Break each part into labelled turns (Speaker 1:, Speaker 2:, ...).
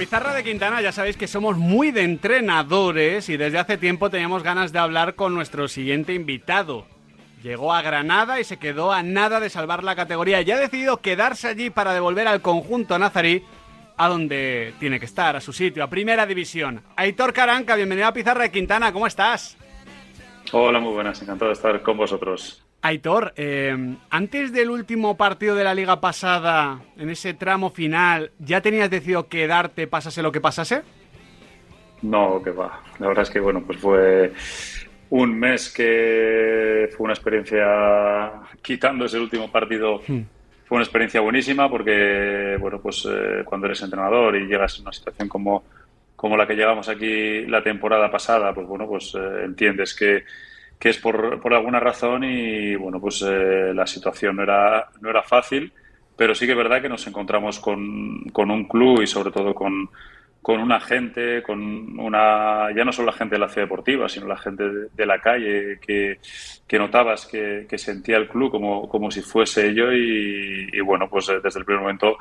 Speaker 1: pizarra de Quintana ya sabéis que somos muy de entrenadores y desde hace tiempo teníamos ganas de hablar con nuestro siguiente invitado. Llegó a Granada y se quedó a nada de salvar la categoría y ha decidido quedarse allí para devolver al conjunto nazarí a donde tiene que estar, a su sitio, a Primera División. Aitor Caranca, bienvenido a Pizarra de Quintana, ¿cómo estás?
Speaker 2: Hola, muy buenas, encantado de estar con vosotros.
Speaker 1: Aitor, eh, antes del último partido de la liga pasada, en ese tramo final, ¿ya tenías decidido quedarte, pasase lo que pasase?
Speaker 2: No, que va. La verdad es que, bueno, pues fue un mes que fue una experiencia, quitando ese último partido, hmm. fue una experiencia buenísima porque, bueno, pues eh, cuando eres entrenador y llegas a una situación como, como la que llegamos aquí la temporada pasada, pues bueno, pues eh, entiendes que que es por, por alguna razón y bueno, pues eh, la situación no era, no era fácil, pero sí que es verdad que nos encontramos con, con un club y sobre todo con, con una gente, con una, ya no solo la gente de la ciudad deportiva, sino la gente de, la calle, que, que notabas que, que, sentía el club como, como si fuese ello y, y, bueno, pues eh, desde el primer momento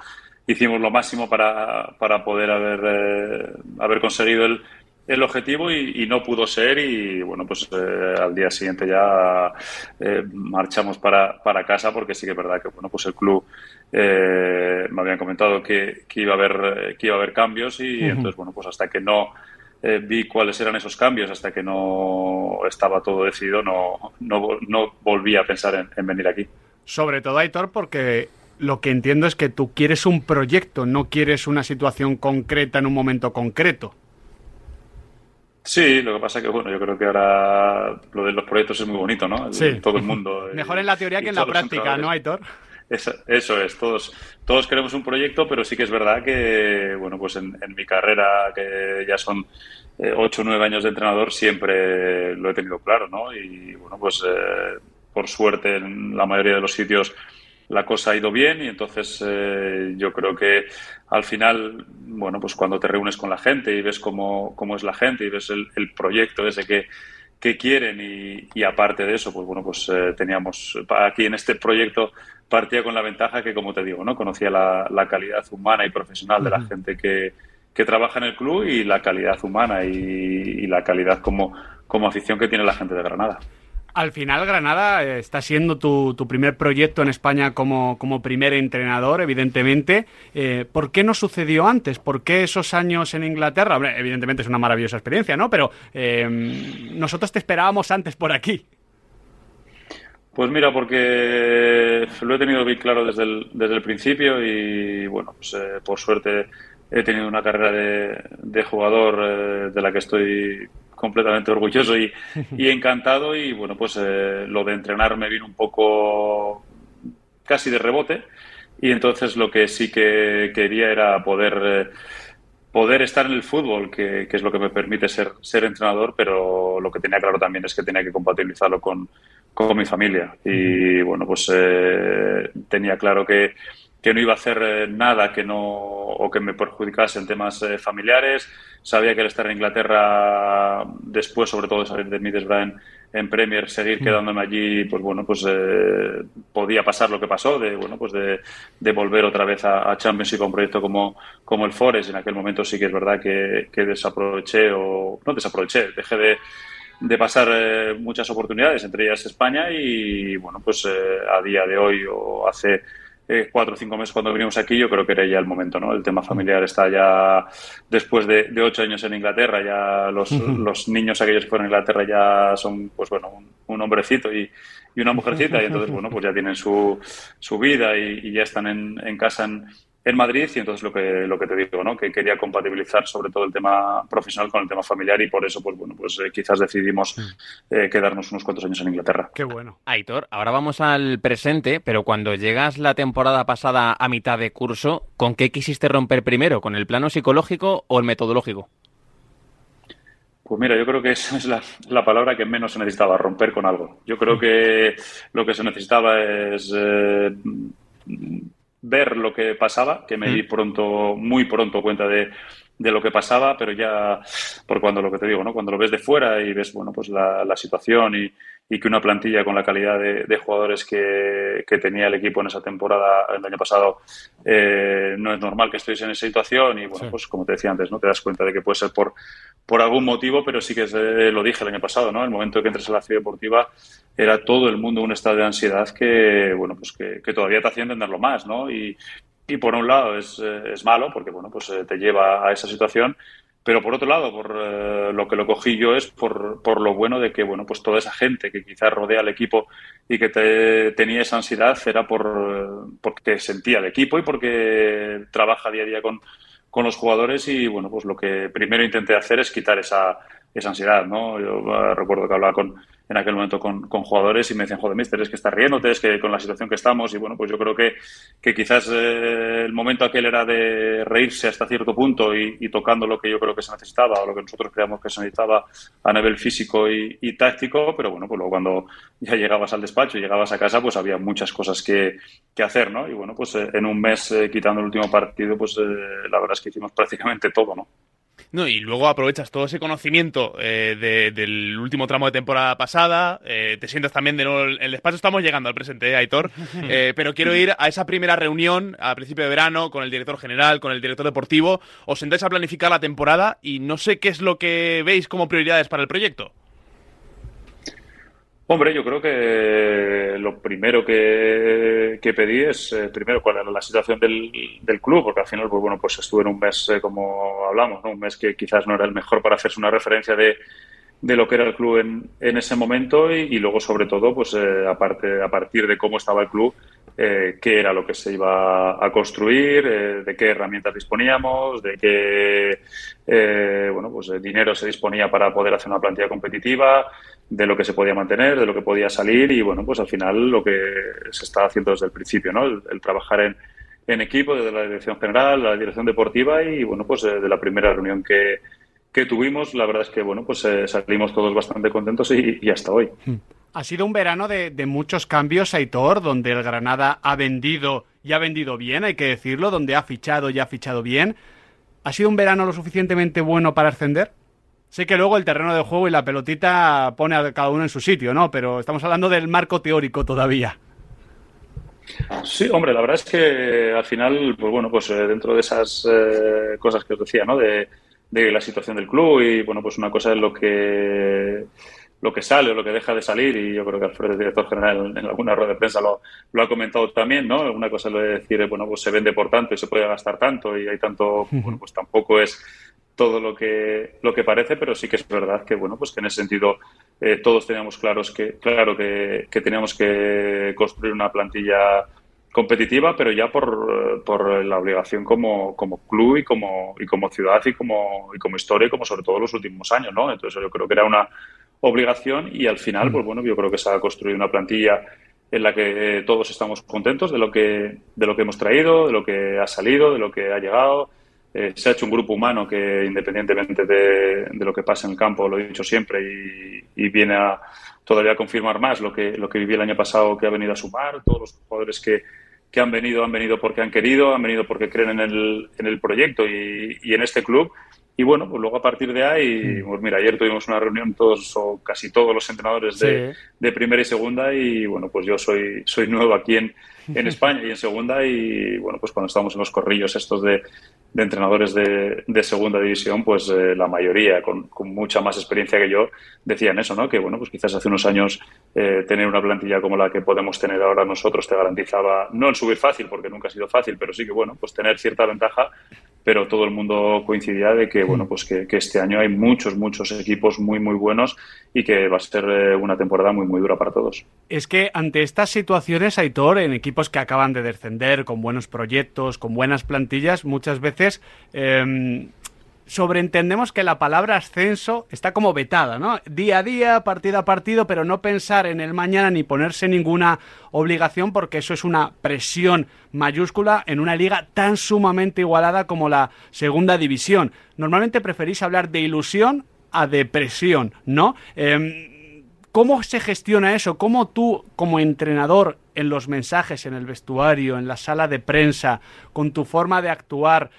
Speaker 2: hicimos lo máximo para, para poder haber, eh, haber conseguido el, el objetivo y, no pudo ser y bueno pues eh, al día siguiente ya eh, marchamos para, para, casa porque sí que es verdad que bueno pues el club eh, me habían comentado que, iba a haber que iba a haber cambios y entonces bueno pues hasta que no vi cuáles eran esos cambios hasta que no estaba todo decidido no, no, no volví a pensar en, en venir aquí
Speaker 1: sobre todo Aitor porque lo que entiendo es que tú quieres un proyecto, no quieres una situación concreta en un momento concreto.
Speaker 2: Sí, lo que pasa es que, bueno, yo creo que ahora lo de los proyectos es muy bonito, ¿no?
Speaker 1: Sí.
Speaker 2: Todo el mundo.
Speaker 1: Mejor en la teoría que en la práctica, ¿no, Aitor?
Speaker 2: Eso, eso, es, todos, todos queremos un proyecto, pero sí que es verdad que, bueno, pues en, mi carrera, que ya son eh, ocho o nueve años de entrenador, siempre lo he tenido claro, ¿no? Y, bueno, pues eh, por suerte en la mayoría de los sitios la cosa ha ido bien y entonces eh, yo creo que al final, bueno, pues cuando te reúnes con la gente y ves cómo, cómo es la gente y ves el, proyecto ese que, que quieren y, y, aparte de eso, pues bueno, pues eh, teníamos aquí en este proyecto partía con la ventaja que, como te digo, ¿no? Conocía la, la calidad humana y profesional de la gente que, que, trabaja en el club y la calidad humana y, y la calidad como, como afición que tiene la gente de Granada.
Speaker 1: Al final, Granada eh, está siendo tu, primer proyecto en España como, primer entrenador, evidentemente. Eh, ¿Por qué no sucedió antes? ¿Por qué esos años en Inglaterra? evidentemente es una maravillosa experiencia, ¿no? Pero em, nosotros te esperábamos antes por aquí.
Speaker 2: Pues mira, porque lo he tenido bien claro desde el, desde el principio y, bueno, pues eh, por suerte he tenido una carrera de, de jugador de la que estoy completamente orgulloso y, encantado. Y bueno, pues eh, lo de entrenar me vino un poco casi de rebote. Y entonces lo que sí que quería era poder... Eh, poder estar en el fútbol, que, es lo que me permite ser, ser entrenador, pero lo que tenía claro también es que tenía que compatibilizarlo con, con mi familia. Y bueno, pues eh, tenía claro que, que no iba a hacer eh, nada que no o que me perjudicase en temas eh, familiares. Sabía que el estar en Inglaterra después, sobre todo de salir de Middlesbrough en, Premier, seguir mm. quedándome allí, pues bueno, pues eh, podía pasar lo que pasó, de bueno, pues de, de volver otra vez a, a Champions y con un proyecto como, como el Forest. En aquel momento sí que es verdad que, que desaproveché o no desaproveché, dejé de de pasar muchas oportunidades, entre ellas España, y bueno, pues a día de hoy o hace eh, cuatro o cinco meses cuando vinimos aquí, yo creo que era ya el momento, ¿no? El tema familiar está ya, después de, ocho años en Inglaterra, ya los, los, niños aquellos que fueron a Inglaterra ya son, pues bueno, un, hombrecito y, y, una mujercita, y entonces, bueno, pues ya tienen su, su vida y, y ya están en, en casa en, en Madrid y entonces lo que, lo que te digo, ¿no? que quería compatibilizar sobre todo el tema profesional con el tema familiar y por eso, pues bueno, pues eh, quizás decidimos mm. eh, quedarnos unos cuantos años en Inglaterra.
Speaker 1: Qué bueno.
Speaker 3: Aitor, ahora vamos al presente, pero cuando llegas la temporada pasada a mitad de curso, ¿con qué quisiste romper primero? ¿Con el plano psicológico o el metodológico?
Speaker 2: Pues mira, yo creo que esa es la, la, palabra que menos se necesitaba, romper con algo. Yo creo que lo que se necesitaba es eh, ver lo que pasaba, que me di pronto, muy pronto cuenta de, de lo que pasaba, pero ya por cuando lo que te digo, ¿no? Cuando lo ves de fuera y ves, bueno, pues la, la situación y, y que una plantilla con la calidad de, jugadores que, tenía el equipo en esa temporada el año pasado eh, no es normal que estéis en esa situación y bueno pues como te decía antes no te das cuenta de que puede ser por por algún motivo pero sí que lo dije el año pasado no el momento que entres a la ciudad deportiva era todo el mundo un estado de ansiedad que bueno pues que, que todavía te hacía entenderlo más no y, y por un lado es, eh, es malo porque bueno pues eh, te lleva a esa situación pero por otro lado, por eh, lo que lo cogí yo es por, por, lo bueno de que, bueno, pues toda esa gente que quizás rodea al equipo y que te, tenía esa ansiedad era por, porque sentía el equipo y porque trabaja día a día con, con los jugadores y, bueno, pues lo que primero intenté hacer es quitar esa, esa ansiedad, ¿no? Yo eh, recuerdo que hablaba con, en aquel momento con, con, jugadores y me decían, joder, mister, es que estás riéndote, es que con la situación que estamos y bueno, pues yo creo que, que quizás eh, el momento aquel era de reírse hasta cierto punto y, tocando lo que yo creo que se necesitaba o lo que nosotros creíamos que se necesitaba a nivel físico y, táctico, pero bueno, pues luego cuando ya llegabas al despacho y llegabas a casa, pues había muchas cosas que, que hacer, ¿no? Y bueno, pues eh, en un mes, quitando el último partido, pues la verdad es que hicimos prácticamente todo, ¿no?
Speaker 4: No, y luego aprovechas todo ese conocimiento eh, del último tramo de temporada pasada, eh, te sientas también de nuevo en el despacho, estamos llegando al presente, ¿eh, Aitor, pero quiero ir a esa primera reunión a principio de verano con el director general, con el director deportivo, os sentáis a planificar la temporada y no sé qué es lo que veis como prioridades para el proyecto.
Speaker 2: Hombre, yo creo que lo primero que, pedí es, eh, primero, cuál era la situación del, del, club, porque al final, pues bueno, pues estuve en un mes, eh, como hablamos, ¿no? un mes que quizás no era el mejor para hacerse una referencia de, de lo que era el club en, en ese momento y, luego, sobre todo, pues eh, aparte, a partir de cómo estaba el club, qué era lo que se iba a construir, de qué herramientas disponíamos, de qué bueno, pues, dinero se disponía para poder hacer una plantilla competitiva, de lo que se podía mantener, de lo que podía salir y bueno, pues al final lo que se está haciendo desde el principio, ¿no? El, trabajar en, en, equipo, desde la dirección general, la dirección deportiva y bueno, pues eh, de la primera reunión que, que tuvimos, la verdad es que bueno, pues eh, salimos todos bastante contentos y, hasta hoy. Hmm.
Speaker 1: Ha sido un verano de, de, muchos cambios, Aitor, donde el Granada ha vendido y ha vendido bien, hay que decirlo, donde ha fichado y ha fichado bien. ¿Ha sido un verano lo suficientemente bueno para ascender? Sé que luego el terreno de juego y la pelotita pone a cada uno en su sitio, ¿no? Pero estamos hablando del marco teórico todavía.
Speaker 2: Sí, hombre, la verdad es que al final, pues bueno, pues eh, dentro de esas eh, cosas que os decía, ¿no? De, la situación del club y bueno, pues una cosa es lo que lo que sale o lo que deja de salir y yo creo que Alfredo, el director general, en alguna rueda de prensa lo, lo ha comentado también, ¿no? Una cosa es decir, bueno, pues se vende por tanto y se puede gastar tanto y hay tanto, bueno, pues tampoco es todo lo que, lo que parece, pero sí que es verdad que, bueno, pues que en ese sentido eh, todos teníamos claros que, claro que, teníamos que construir una plantilla competitiva, pero ya por, por la obligación como, como club y como, y como ciudad y como, y como historia y como sobre todo los últimos años, ¿no? Entonces yo creo que era una obligación y al final, pues bueno, yo creo que se ha construido una plantilla en la que todos estamos contentos de lo que, de lo que hemos traído, de lo que ha salido, de lo que ha llegado, eh, se ha hecho un grupo humano que, independientemente de, lo que pase en el campo, lo he dicho siempre, y, viene a todavía a confirmar más lo que, lo que viví el año pasado, que ha venido a sumar. Todos los jugadores que, que han venido han venido porque han querido, han venido porque creen en el, en el proyecto y, y en este club. Y bueno, pues luego a partir de ahí, pues mira, ayer tuvimos una reunión todos o casi todos los entrenadores de, de, primera y segunda y bueno, pues yo soy, soy nuevo aquí en, en España y en segunda y bueno, pues cuando estamos en los corrillos estos de, de entrenadores de, de, segunda división, pues eh, la mayoría con, con, mucha más experiencia que yo decían eso, ¿no? Que bueno, pues quizás hace unos años eh, tener una plantilla como la que podemos tener ahora nosotros te garantizaba, no el subir fácil, porque nunca ha sido fácil, pero sí que bueno, pues tener cierta ventaja pero todo el mundo coincidía de que bueno pues que, este año hay muchos muchos equipos muy muy buenos y que va a ser eh, una temporada muy muy dura para todos
Speaker 1: es que ante estas situaciones Aitor en equipos que acaban de descender con buenos proyectos con buenas plantillas muchas veces eh, sobreentendemos que la palabra ascenso está como vetada, ¿no? Día a día, partido a partido, pero no pensar en el mañana ni ponerse ninguna obligación porque eso es una presión mayúscula en una liga tan sumamente igualada como la segunda división. Normalmente preferís hablar de ilusión a depresión, ¿no? Em, ¿Cómo se gestiona eso? ¿Cómo tú, como entrenador, en los mensajes, en el vestuario, en la sala de prensa, con tu forma de actuar,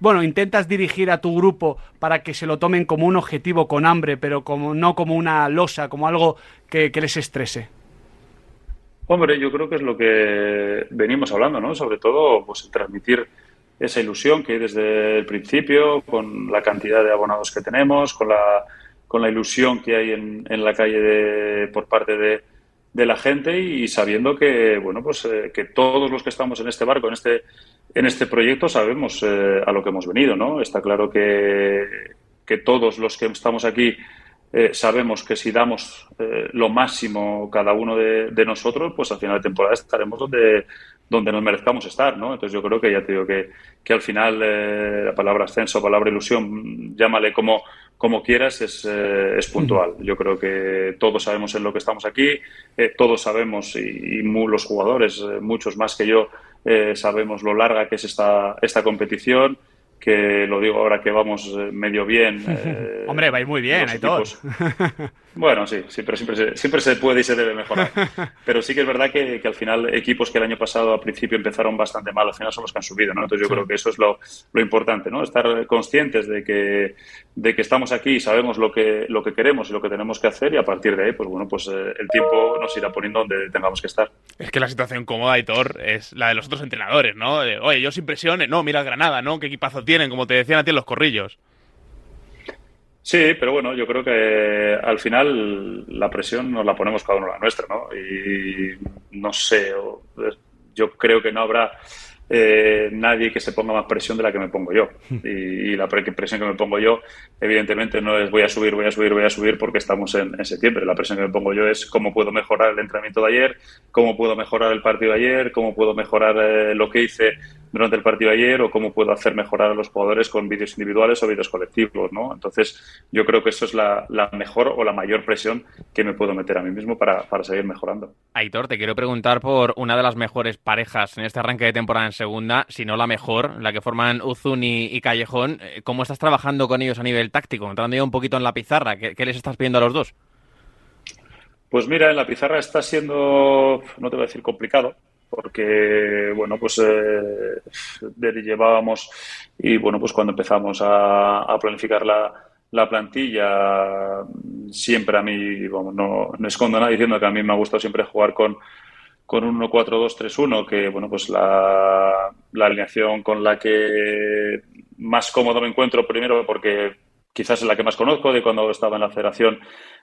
Speaker 1: bueno, intentas dirigir a tu grupo para que se lo tomen como un objetivo con hambre, pero como no como una losa, como algo que, les estrese?
Speaker 2: Hombre, yo creo que es lo que venimos hablando, ¿no? Sobre todo, pues transmitir esa ilusión que hay desde el principio, con la cantidad de abonados que tenemos, con la, con la ilusión que hay en, en la calle de, por parte de, de la gente y sabiendo que bueno pues eh, que todos los que estamos en este barco en este en este proyecto sabemos eh, a lo que hemos venido no está claro que, que todos los que estamos aquí eh, sabemos que si damos lo máximo cada uno de, de, nosotros pues al final de temporada estaremos donde donde nos merezcamos estar no entonces yo creo que ya te digo que, que al final la palabra ascenso palabra ilusión llámale como como quieras, es, eh, es puntual. Yo creo que todos sabemos en lo que estamos aquí, eh, todos sabemos, y, los jugadores, eh, muchos más que yo, sabemos lo larga que es esta, esta competición que lo digo ahora que vamos eh, medio bien.
Speaker 1: Eh, Hombre, vais muy bien, hay todos.
Speaker 2: Bueno, sí, sí, pero siempre se, siempre se puede y se debe mejorar. Pero sí que es verdad que, que, al final equipos que el año pasado al principio empezaron bastante mal, al final son los que han subido, ¿no? Entonces yo creo que eso es lo, lo, importante, ¿no? Estar conscientes de que, de que estamos aquí y sabemos lo que, lo que queremos y lo que tenemos que hacer y a partir de ahí, pues bueno, pues eh, el tiempo nos irá poniendo donde tengamos que estar.
Speaker 4: Es que la situación cómoda, Hitor, es la de los otros entrenadores, ¿no? Oye, yo sin presión, no, mira el Granada, ¿no? ¿Qué equipazo tienen? Como te decían a ti en los corrillos.
Speaker 2: Sí, pero bueno, yo creo que al final la presión nos la ponemos cada uno la nuestra, ¿no? Y no sé, yo creo que no habrá eh, nadie que se ponga más presión de la que me pongo yo. Y, la presión que me pongo yo, evidentemente, no es voy a subir, voy a subir, voy a subir porque estamos en, septiembre. La presión que me pongo yo es cómo puedo mejorar el entrenamiento de ayer, cómo puedo mejorar el partido de ayer, cómo puedo mejorar eh, lo que hice durante el partido de ayer o cómo puedo hacer mejorar a los jugadores con vídeos individuales o vídeos colectivos, ¿no? Entonces, yo creo que eso es la, mejor o la mayor presión que me puedo meter a mí mismo para, seguir mejorando.
Speaker 3: Aitor, te quiero preguntar por una de las mejores parejas en este arranque de temporada en segunda, si no la mejor, la que forman Uzun y, Callejón. Eh, ¿Cómo estás trabajando con ellos a nivel táctico? Entrando ya un poquito en la pizarra, ¿qué, qué les estás pidiendo a los dos?
Speaker 2: Pues mira, en la pizarra está siendo, no te voy a decir complicado, porque bueno pues eh, llevábamos y bueno pues cuando empezamos a, planificar la, la, plantilla siempre a mí vamos, no, no, escondo nada diciendo que a mí me ha gustado siempre jugar con con un 1-4-2-3-1 que bueno pues la, la alineación con la que más cómodo me encuentro primero porque quizás es la que más conozco de cuando estaba en la federación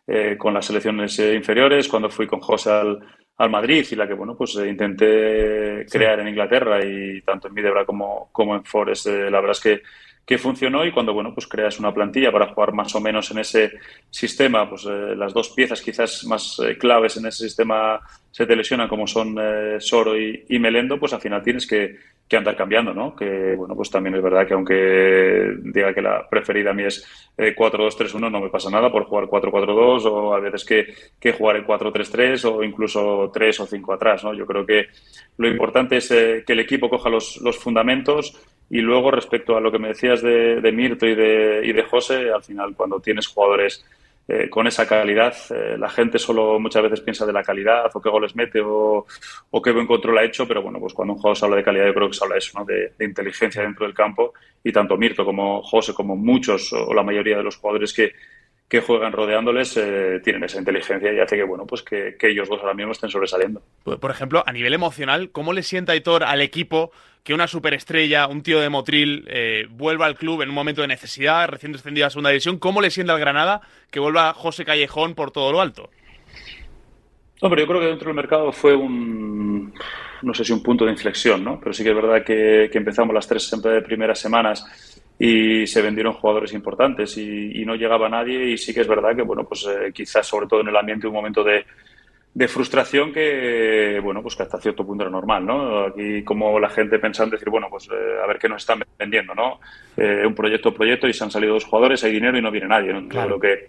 Speaker 2: eh, con las selecciones eh, inferiores, cuando fui con José al, al Madrid y la que, bueno, pues eh, intenté crear en Inglaterra y tanto en Midebra como, como en Forest, eh, la verdad es que, que funcionó y cuando, bueno, pues creas una plantilla para jugar más o menos en ese sistema, pues eh, las dos piezas quizás más claves en ese sistema se te lesionan como son Soro y, y, Melendo, pues al final tienes que, que andar cambiando, ¿no? Que, bueno, pues también es verdad que aunque diga que la preferida a mí es 4-2-3-1, no me pasa nada por jugar 4-4-2 o a veces que, que jugar en 4-3-3 o incluso 3 o 5 atrás, ¿no? Yo creo que lo importante es eh, que el equipo coja los, los, fundamentos y luego respecto a lo que me decías de, de Mirto y de, y de José, al final cuando tienes jugadores eh, con esa calidad. Eh, la gente solo muchas veces piensa de la calidad o qué goles mete o, qué buen control ha hecho, pero bueno, pues cuando un jugador se habla de calidad yo creo que se habla de eso, ¿no? de, inteligencia dentro del campo y tanto Mirto como José, como muchos o la mayoría de los jugadores que, que juegan rodeándoles eh, tienen esa inteligencia y hace que bueno pues que, que, ellos dos ahora mismo estén sobresaliendo.
Speaker 4: Por ejemplo, a nivel emocional, ¿cómo le sienta Aitor al equipo que una superestrella, un tío de Motril, eh, vuelva al club en un momento de necesidad, recién descendido a segunda división? ¿Cómo le sienta al Granada que vuelva José Callejón por todo lo alto?
Speaker 2: Hombre, yo creo que dentro del mercado fue un, no sé si un punto de inflexión, ¿no? Pero sí que es verdad que, que empezamos las tres primeras semanas y se vendieron jugadores importantes y, no llegaba nadie. Y sí que es verdad que bueno pues eh, quizás sobre todo en el ambiente un momento de, de, frustración que bueno pues que hasta cierto punto era normal no aquí como la gente pensando decir bueno pues eh, a ver qué nos están vendiendo no eh, un proyecto proyecto y se han salido dos jugadores hay dinero y no viene nadie ¿no? claro. Que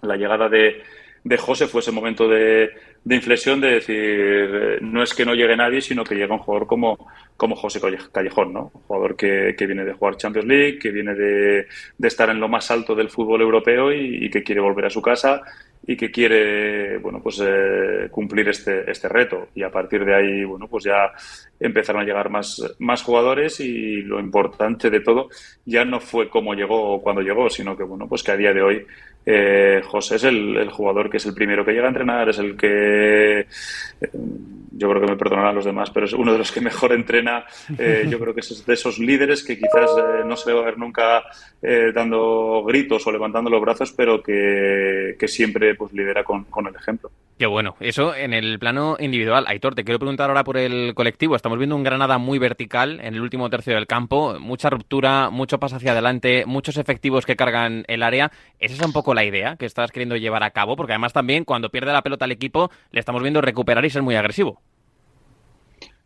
Speaker 2: la llegada de de José fue ese momento de, de, inflexión de decir, no es que no llegue nadie, sino que llega un jugador como, como José Callejón, ¿no? Un jugador que, que viene de jugar Champions League, que viene de, de, estar en lo más alto del fútbol europeo y, que quiere volver a su casa y que quiere bueno pues eh, cumplir este este reto. Y a partir de ahí bueno pues ya empezaron a llegar más más jugadores y lo importante de todo ya no fue cómo llegó o cuando llegó sino que bueno pues que a día de hoy eh, José es el, jugador que es el primero que llega a entrenar es el que yo creo que me perdonarán los demás, pero es uno de los que mejor entrena. Eh, yo creo que es de esos líderes que quizás eh, no se le va a ver nunca eh, dando gritos o levantando los brazos, pero que, siempre pues lidera con, el ejemplo.
Speaker 3: Qué bueno. Eso en el plano individual. Aitor, te quiero preguntar ahora por el colectivo. Estamos viendo un Granada muy vertical en el último tercio del campo. Mucha ruptura, mucho paso hacia adelante, muchos efectivos que cargan el área. ¿Es esa un poco la idea que estás queriendo llevar a cabo? Porque además también cuando pierde la pelota al equipo le estamos viendo recuperar y ser muy agresivo.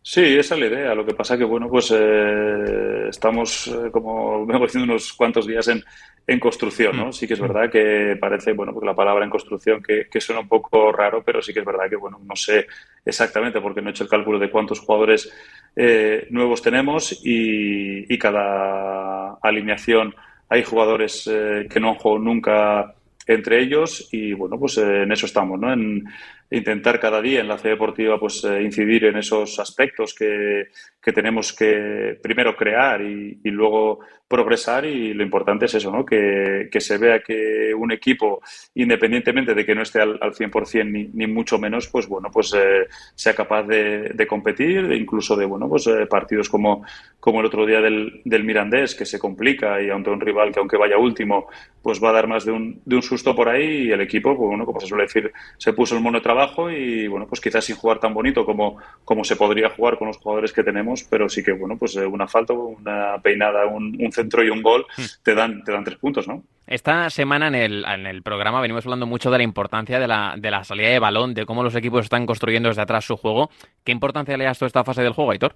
Speaker 2: Sí, esa es la idea. Lo que pasa que, bueno, pues eh, estamos, eh, como vengo diciendo, unos cuantos días en, en construcción, ¿no? Mm. Sí que es verdad que parece, bueno, porque la palabra en construcción que, que, suena un poco raro, pero sí que es verdad que, bueno, no sé exactamente porque no he hecho el cálculo de cuántos jugadores eh, nuevos tenemos y, y, cada alineación hay jugadores que no han jugado nunca entre ellos y, bueno, pues en eso estamos, ¿no? En, intentar cada día en la C deportiva pues eh, incidir en esos aspectos que, que tenemos que primero crear y, y, luego progresar y lo importante es eso, ¿no? Que, que, se vea que un equipo, independientemente de que no esté al, al 100% ni, ni mucho menos, pues bueno, pues eh, sea capaz de, de, competir, de incluso de, bueno, pues eh, partidos como, como el otro día del, del Mirandés, que se complica y ante un rival que aunque vaya último, pues va a dar más de un, de un susto por ahí y el equipo, pues bueno, como se suele decir, se puso el mono de trabajo y bueno, pues quizás sin jugar tan bonito como, como se podría jugar con los jugadores que tenemos, pero sí que bueno, pues eh, una falta, una peinada, un, centro y un gol hmm. te dan, te dan tres puntos, ¿no?
Speaker 3: Esta semana en el, en el programa venimos hablando mucho de la importancia de la, de la salida de balón, de cómo los equipos están construyendo desde atrás su juego. ¿Qué importancia le das a esta fase del juego, Aitor?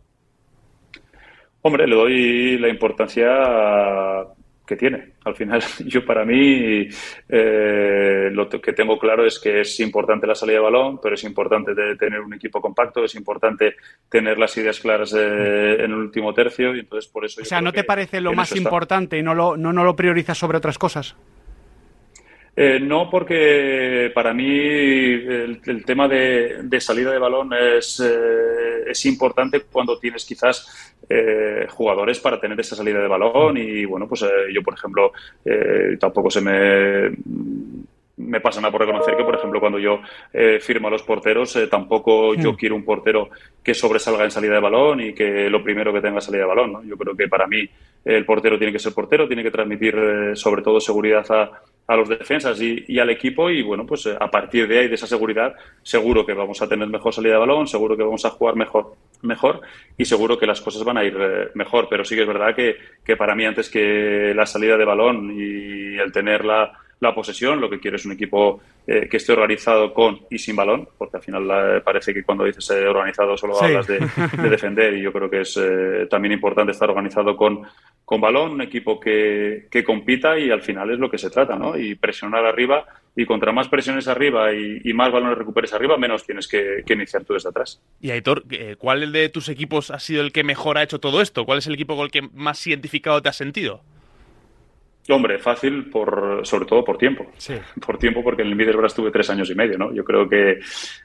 Speaker 2: Hombre, le doy la importancia que tiene. Al final, yo para mí eh, lo que tengo claro es que es importante la salida de balón, pero es importante tener un equipo compacto, es importante tener las ideas claras eh, en el último tercio y entonces por eso.
Speaker 1: O sea, ¿no te parece lo más importante y no lo, no, no lo priorizas sobre otras cosas?
Speaker 2: Eh, no, porque para mí el, tema de, salida de balón es, eh, es importante cuando tienes quizás eh, jugadores para tener esa salida de balón y bueno, pues yo por ejemplo tampoco se me me pasa nada por reconocer que, por ejemplo, cuando yo firmo a los porteros, tampoco yo mm. quiero un portero que sobresalga en salida de balón y que lo primero que tenga salida de balón. ¿no? Yo creo que para mí el portero tiene que ser portero, tiene que transmitir sobre todo seguridad a, a los defensas y, al equipo y bueno, pues eh, a partir de ahí, de esa seguridad, seguro que vamos a tener mejor salida de balón, seguro que vamos a jugar mejor, mejor y seguro que las cosas van a ir eh, mejor. Pero sí que es verdad que, que para mí antes que la salida de balón y el tener la, la posesión, lo que quiero es un equipo eh, que esté organizado con y sin balón, porque al final parece que cuando dices organizado solo hablas de, defender y yo creo que es también importante estar organizado con, con balón, un equipo que, que, compita y al final es lo que se trata, ¿no? Y presionar arriba y contra más presiones arriba y, más balones recuperes arriba, menos tienes que, iniciar tú desde atrás.
Speaker 4: Y Aitor, eh, ¿cuál de tus equipos ha sido el que mejor ha hecho todo esto? ¿Cuál es el equipo con el que más identificado te has sentido?
Speaker 2: Hombre, fácil, por, sobre todo por tiempo. Sí. Por tiempo, porque en el Middlesbrough estuve tres años y medio, ¿no? Yo creo que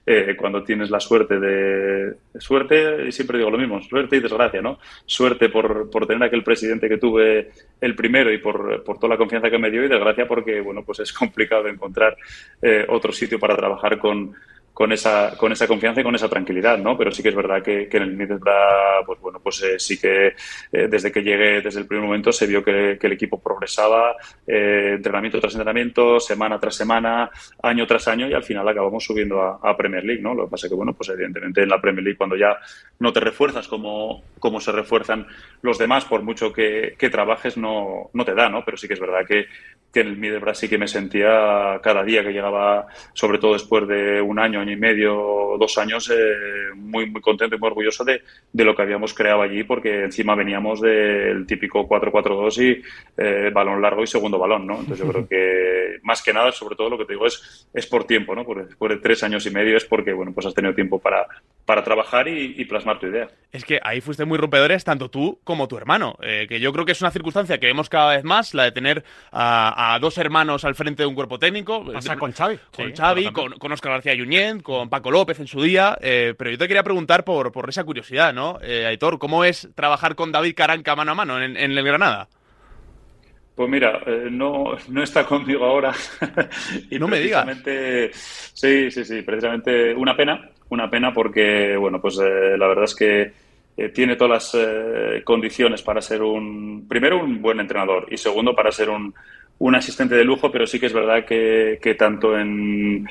Speaker 2: eh, cuando tienes la suerte de... Suerte, y siempre digo lo mismo, suerte y desgracia, ¿no? Suerte por, por tener aquel presidente que tuve el primero y por, por, toda la confianza que me dio y desgracia porque, bueno, pues es complicado encontrar eh, otro sitio para trabajar con, con esa, con esa confianza y con esa tranquilidad, ¿no? Pero sí que es verdad que, en el Middlesbrough, pues bueno, pues eh, sí que eh, desde que llegué, desde el primer momento, se vio que, el equipo progresaba, eh, entrenamiento tras entrenamiento, semana tras semana, año tras año, y al final acabamos subiendo a, Premier League, ¿no? Lo que pasa que, bueno, pues evidentemente en la Premier League, cuando ya no te refuerzas como, como se refuerzan los demás, por mucho que, que trabajes, no, no te da, ¿no? Pero sí que es verdad que, que en el Middlesbrough sí que me sentía cada día que llegaba, sobre todo después de un año, año y medio, dos años, eh, muy, muy contento y muy orgulloso de, de, lo que habíamos creado allí, porque encima veníamos del típico 4-4-2 y eh, balón largo y segundo balón, ¿no? Entonces yo creo que más que nada, sobre todo lo que te digo es, es por tiempo, ¿no? Porque después de tres años y medio es porque, bueno, pues has tenido tiempo para, para trabajar y, plasmar tu idea.
Speaker 4: Es que ahí fuiste muy rompedores tanto tú como tu hermano, eh, que yo creo que es una circunstancia que vemos cada vez más, la de tener a, dos hermanos al frente de un cuerpo técnico.
Speaker 1: Pasa con Xavi.
Speaker 4: Con Xavi, con, con, Oscar García Yuñén, con Paco López en su día, eh, pero yo te quería preguntar por, por esa curiosidad, ¿no? Eh, Aitor, ¿cómo es trabajar con David Caranca mano a mano en, en el Granada?
Speaker 2: Pues mira, eh, no, no está conmigo ahora.
Speaker 4: y no me digas.
Speaker 2: Sí, sí, sí, precisamente una pena, una pena porque, bueno, pues eh, la verdad es que eh, tiene todas las condiciones para ser un, primero, un buen entrenador y segundo, para ser un, un asistente de lujo, pero sí que es verdad que, que tanto en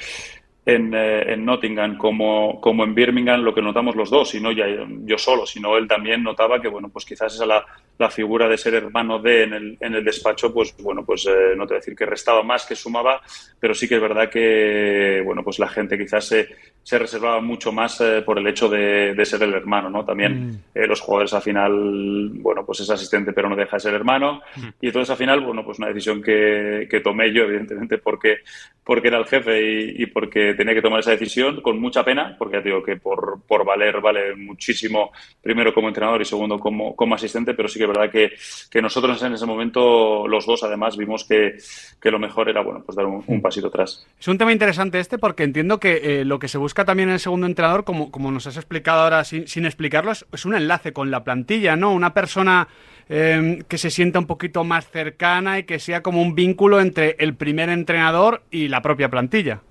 Speaker 2: en, eh, en, Nottingham como, como en Birmingham lo que notamos los dos, y no ya yo solo, sino él también notaba que, bueno, pues quizás esa la, la figura de ser hermano de en el, en el despacho, pues bueno, pues eh, no te voy a decir que restaba más que sumaba, pero sí que es verdad que, bueno, pues la gente quizás se, se reservaba mucho más eh, por el hecho de, de, ser el hermano, ¿no? También mm. los jugadores al final, bueno, pues es asistente pero no deja de ser hermano, mm. y entonces al final, bueno, pues una decisión que, que tomé yo, evidentemente, porque, porque era el jefe y, y porque tenía que tomar esa decisión con mucha pena, porque ya digo que por, por valer vale muchísimo, primero como entrenador y segundo como, como asistente, pero sí que es verdad que, que nosotros en ese momento, los dos además, vimos que, que lo mejor era bueno pues dar un, pasito atrás.
Speaker 1: Es un tema interesante este porque entiendo que eh, lo que se busca también en el segundo entrenador, como, como nos has explicado ahora sin, sin explicarlo, es, es un enlace con la plantilla, ¿no? Una persona Em, que se sienta un poquito más cercana y que sea como un vínculo entre el primer entrenador y la propia plantilla.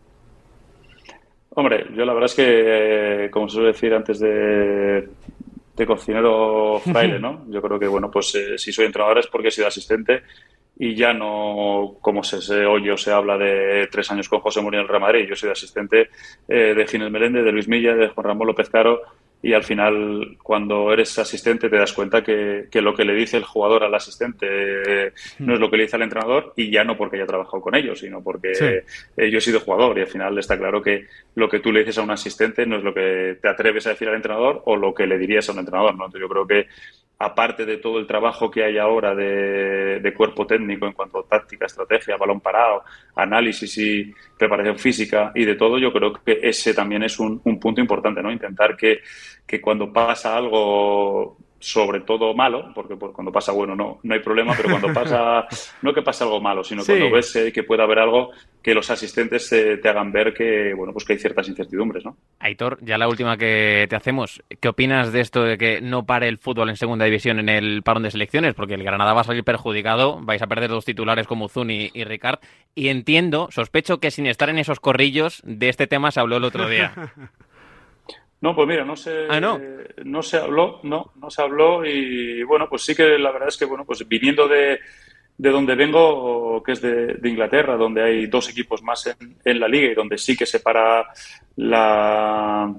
Speaker 2: Hombre, yo la verdad es que, eh, como se suele decir antes de, de cocinero fraile, ¿no? Yo creo que, bueno, pues eh, si soy entrenador es porque he sido asistente y ya no, como se, se oye o se habla de tres años con José Mourinho en el Real Madrid, yo soy asistente eh, de Ginés Meléndez, de Luis Milla, de Juan Ramón López Caro y al final cuando eres asistente te das cuenta que, que, lo que le dice el jugador al asistente eh, no es lo que le dice al entrenador y ya no porque haya trabajado con ellos, sino porque eh, yo he sido jugador y al final está claro que lo que tú le dices a un asistente no es lo que te atreves a decir al entrenador o lo que le dirías a un entrenador. ¿no? Entonces yo creo que aparte de todo el trabajo que hay ahora de, cuerpo técnico en cuanto a táctica, estrategia, balón parado, análisis y preparación física y de todo, yo creo que ese también es un, un punto importante, ¿no? Intentar que, que cuando pasa algo sobre todo malo, porque cuando pasa bueno no, no hay problema, pero cuando pasa, no que pasa algo malo, sino cuando ves eh, que puede haber algo que los asistentes eh, te hagan ver que, bueno, pues que hay ciertas incertidumbres, ¿no?
Speaker 3: Aitor, ya la última que te hacemos, ¿qué opinas de esto de que no pare el fútbol en segunda división en el parón de selecciones? Porque el Granada va a salir perjudicado, vais a perder dos titulares como Zuni y Ricard, y entiendo, sospecho que sin estar en esos corrillos, de este tema se habló el otro día.
Speaker 2: No, pues mira, no se,
Speaker 3: ah, no?
Speaker 2: no se habló, no, no se habló y bueno, pues sí que la verdad es que bueno, pues viniendo de, de donde vengo, que es de, de, Inglaterra, donde hay dos equipos más en, en, la liga y donde sí que se para la,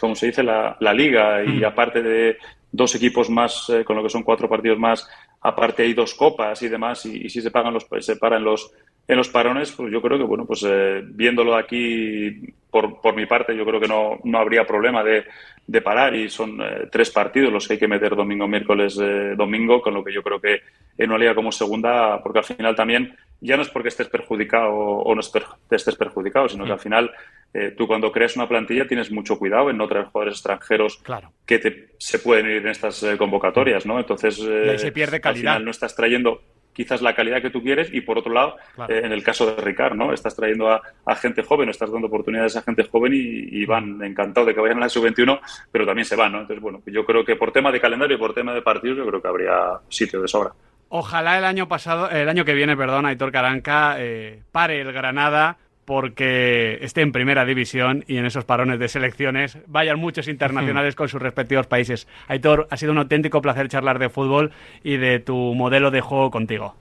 Speaker 2: como se dice, la, la liga y mm. aparte de dos equipos más, eh, con lo que son cuatro partidos más, aparte hay dos copas y demás y, y si se pagan los, se paran los en los parones, pues yo creo que, bueno, pues eh, viéndolo aquí por, por mi parte, yo creo que no, no habría problema de, de parar y son eh, tres partidos los que hay que meter domingo, miércoles, eh, domingo, con lo que yo creo que en una liga como segunda, porque al final también ya no es porque estés perjudicado o no estés perjudicado, sino que al final eh, tú cuando creas una plantilla tienes mucho cuidado en no traer jugadores extranjeros
Speaker 1: claro.
Speaker 2: que te, se pueden ir en estas eh, convocatorias, ¿no? Entonces,
Speaker 1: se pierde calidad.
Speaker 2: al final no estás trayendo quizás la calidad que tú quieres y por otro lado, claro. eh, en el caso de Ricard, ¿no? Estás trayendo a, a, gente joven, estás dando oportunidades a gente joven y, y van encantados de que vayan a la sub-21, pero también se van, ¿no? Entonces, bueno, yo creo que por tema de calendario y por tema de partidos, yo creo que habría sitio de sobra.
Speaker 1: Ojalá el año pasado, el año que viene, perdón, Aitor Caranca eh, pare el Granada porque esté en primera división y en esos parones de selecciones vayan muchos internacionales con sus respectivos países. Aitor, ha sido un auténtico placer charlar de fútbol y de tu modelo de juego contigo.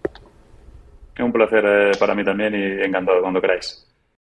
Speaker 2: Un placer eh, para mí también y encantado cuando queráis.